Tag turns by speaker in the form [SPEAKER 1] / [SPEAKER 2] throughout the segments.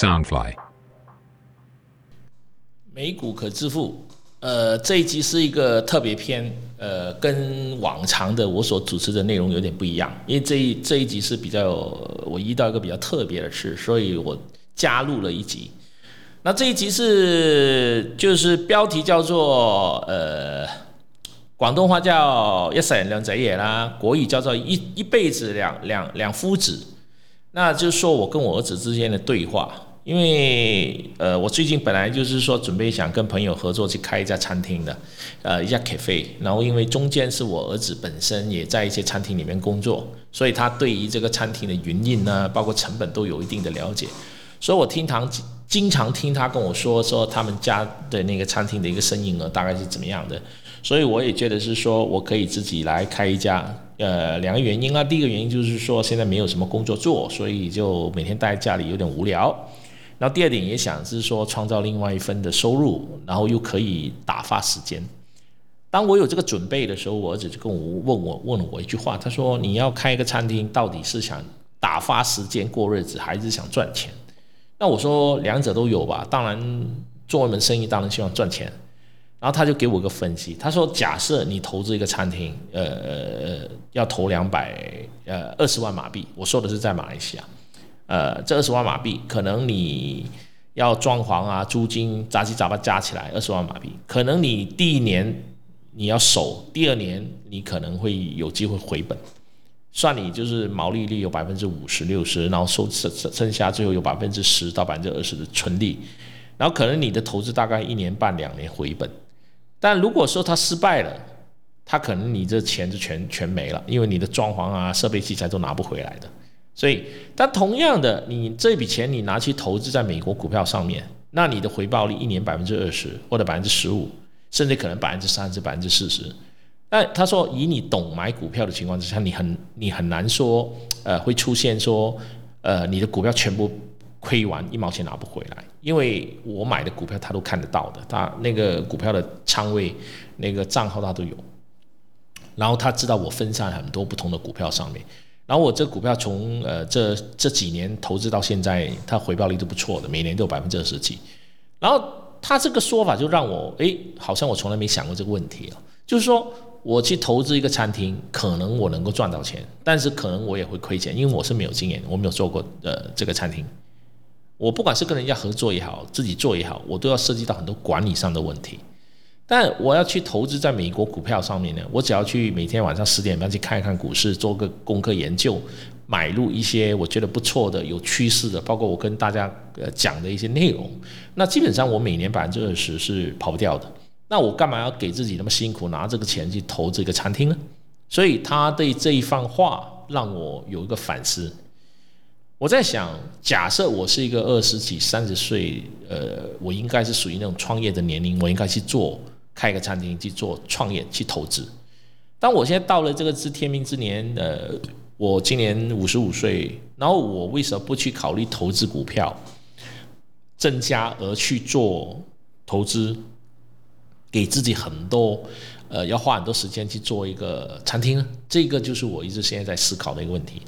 [SPEAKER 1] Soundfly。
[SPEAKER 2] 美股可致富，呃，这一集是一个特别篇，呃，跟往常的我所主持的内容有点不一样，因为这一这一集是比较我遇到一个比较特别的事，所以我加入了一集。那这一集是就是标题叫做呃，广东话叫一世人两仔爷啦，国语叫做一一辈子两两两夫子，那就是说我跟我儿子之间的对话。因为呃，我最近本来就是说准备想跟朋友合作去开一家餐厅的，呃，一家 cafe。然后因为中间是我儿子本身也在一些餐厅里面工作，所以他对于这个餐厅的营运呢，包括成本都有一定的了解。所以我听堂经常听他跟我说说他们家的那个餐厅的一个生意额大概是怎么样的。所以我也觉得是说我可以自己来开一家。呃，两个原因啊，第一个原因就是说现在没有什么工作做，所以就每天待在家里有点无聊。然后第二点也想是说创造另外一份的收入，然后又可以打发时间。当我有这个准备的时候，我儿子就跟我问我问了我一句话，他说：“你要开一个餐厅，到底是想打发时间过日子，还是想赚钱？”那我说两者都有吧。当然做一门生意，当然希望赚钱。然后他就给我个分析，他说：“假设你投资一个餐厅，呃，要投两百呃二十万马币，我说的是在马来西亚。”呃，这二十万马币，可能你要装潢啊，租金杂七杂八加起来二十万马币，可能你第一年你要守，第二年你可能会有机会回本，算你就是毛利率有百分之五十六十，然后收剩剩剩下最后有百分之十到百分之二十的纯利，然后可能你的投资大概一年半两年回本，但如果说它失败了，它可能你这钱就全全没了，因为你的装潢啊设备器材都拿不回来的。所以，但同样的，你这笔钱你拿去投资在美国股票上面，那你的回报率一年百分之二十或者百分之十五，甚至可能百分之三十、百分之四十。但他说，以你懂买股票的情况之下，你很你很难说，呃，会出现说，呃，你的股票全部亏完一毛钱拿不回来，因为我买的股票他都看得到的，他那个股票的仓位、那个账号他都有，然后他知道我分散很多不同的股票上面。然后我这股票从呃这这几年投资到现在，它回报率都不错的，每年都有百分之二十几。然后他这个说法就让我哎，好像我从来没想过这个问题啊。就是说我去投资一个餐厅，可能我能够赚到钱，但是可能我也会亏钱，因为我是没有经验，我没有做过呃这个餐厅。我不管是跟人家合作也好，自己做也好，我都要涉及到很多管理上的问题。但我要去投资在美国股票上面呢，我只要去每天晚上十点半去看一看股市，做个功课研究，买入一些我觉得不错的、有趋势的，包括我跟大家呃讲的一些内容。那基本上我每年百分之二十是跑不掉的。那我干嘛要给自己那么辛苦拿这个钱去投这个餐厅呢？所以他对这一番话让我有一个反思。我在想，假设我是一个二十几、三十岁，呃，我应该是属于那种创业的年龄，我应该去做。开一个餐厅去做创业去投资，当我现在到了这个知天命之年，呃，我今年五十五岁，然后我为什么不去考虑投资股票，增加而去做投资，给自己很多呃要花很多时间去做一个餐厅呢？这个就是我一直现在在思考的一个问题。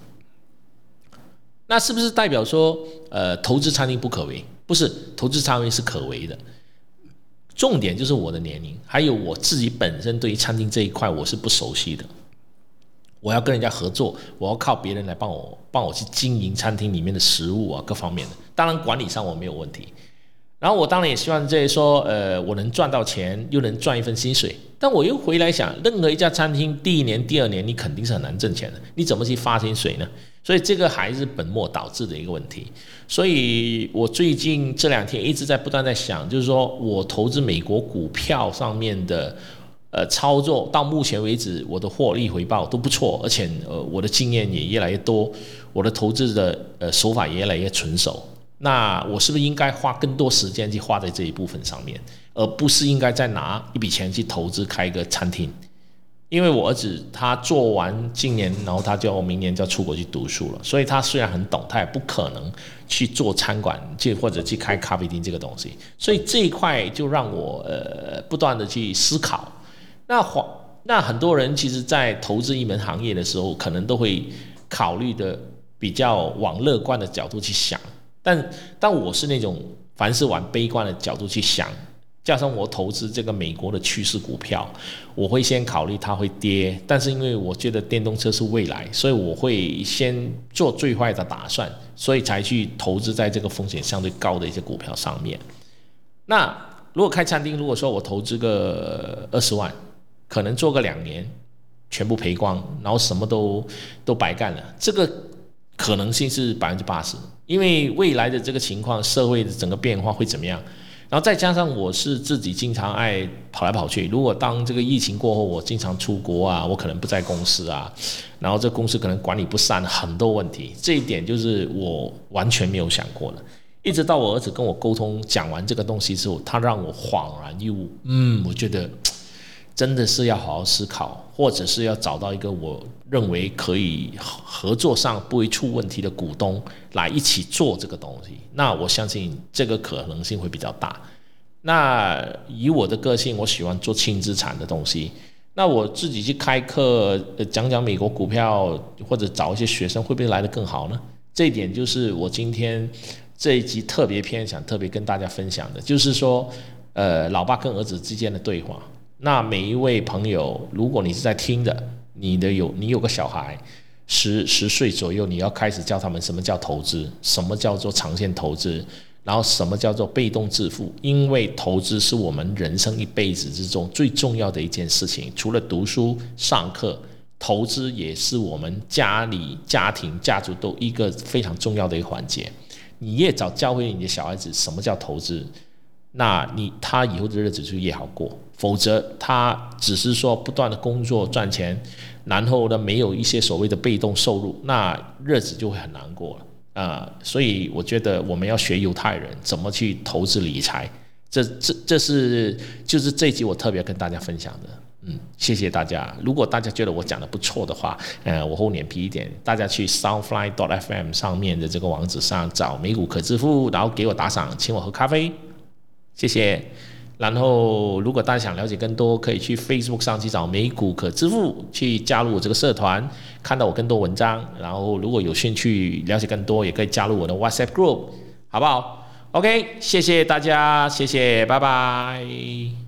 [SPEAKER 2] 那是不是代表说，呃，投资餐厅不可为？不是，投资餐厅是可为的。重点就是我的年龄，还有我自己本身对于餐厅这一块我是不熟悉的。我要跟人家合作，我要靠别人来帮我帮我去经营餐厅里面的食物啊，各方面的。当然管理上我没有问题。然后我当然也希望这说，呃，我能赚到钱，又能赚一份薪水。但我又回来想，任何一家餐厅第一年、第二年你肯定是很难挣钱的，你怎么去发薪水呢？所以这个还是本末倒置的一个问题。所以我最近这两天一直在不断在想，就是说我投资美国股票上面的呃操作，到目前为止我的获利回报都不错，而且呃我的经验也越来越多，我的投资的呃手法也越来越纯熟。那我是不是应该花更多时间去花在这一部分上面，而不是应该再拿一笔钱去投资开一个餐厅？因为我儿子他做完今年，然后他就明年就要出国去读书了，所以他虽然很懂，他也不可能去做餐馆，去或者去开咖啡厅这个东西。所以这一块就让我呃不断的去思考。那黄那很多人其实，在投资一门行业的时候，可能都会考虑的比较往乐观的角度去想。但但我是那种凡是往悲观的角度去想。加上我投资这个美国的趋势股票，我会先考虑它会跌，但是因为我觉得电动车是未来，所以我会先做最坏的打算，所以才去投资在这个风险相对高的一些股票上面。那如果开餐厅，如果说我投资个二十万，可能做个两年，全部赔光，然后什么都都白干了，这个可能性是百分之八十，因为未来的这个情况，社会的整个变化会怎么样？然后再加上我是自己经常爱跑来跑去，如果当这个疫情过后，我经常出国啊，我可能不在公司啊，然后这公司可能管理不善，很多问题，这一点就是我完全没有想过的。一直到我儿子跟我沟通讲完这个东西之后，他让我恍然一悟，嗯，我觉得。真的是要好好思考，或者是要找到一个我认为可以合作上不会出问题的股东来一起做这个东西。那我相信这个可能性会比较大。那以我的个性，我喜欢做轻资产的东西。那我自己去开课讲讲美国股票，或者找一些学生，会不会来得更好呢？这一点就是我今天这一集特别偏想特别跟大家分享的，就是说，呃，老爸跟儿子之间的对话。那每一位朋友，如果你是在听的，你的有你有个小孩，十十岁左右，你要开始教他们什么叫投资，什么叫做长线投资，然后什么叫做被动致富，因为投资是我们人生一辈子之中最重要的一件事情，除了读书上课，投资也是我们家里家庭家族都一个非常重要的一个环节。你越早教会你的小孩子什么叫投资。那你他以后的日子就越好过，否则他只是说不断的工作赚钱，然后呢没有一些所谓的被动收入，那日子就会很难过了啊。所以我觉得我们要学犹太人怎么去投资理财，这这这是就是这一集我特别跟大家分享的。嗯，谢谢大家。如果大家觉得我讲的不错的话，呃，我厚脸皮一点，大家去 Soundfly.fm 上面的这个网址上找美股可支付，然后给我打赏，请我喝咖啡。谢谢。然后，如果大家想了解更多，可以去 Facebook 上去找美股可支付，去加入我这个社团，看到我更多文章。然后，如果有兴趣了解更多，也可以加入我的 WhatsApp Group，好不好？OK，谢谢大家，谢谢，拜拜。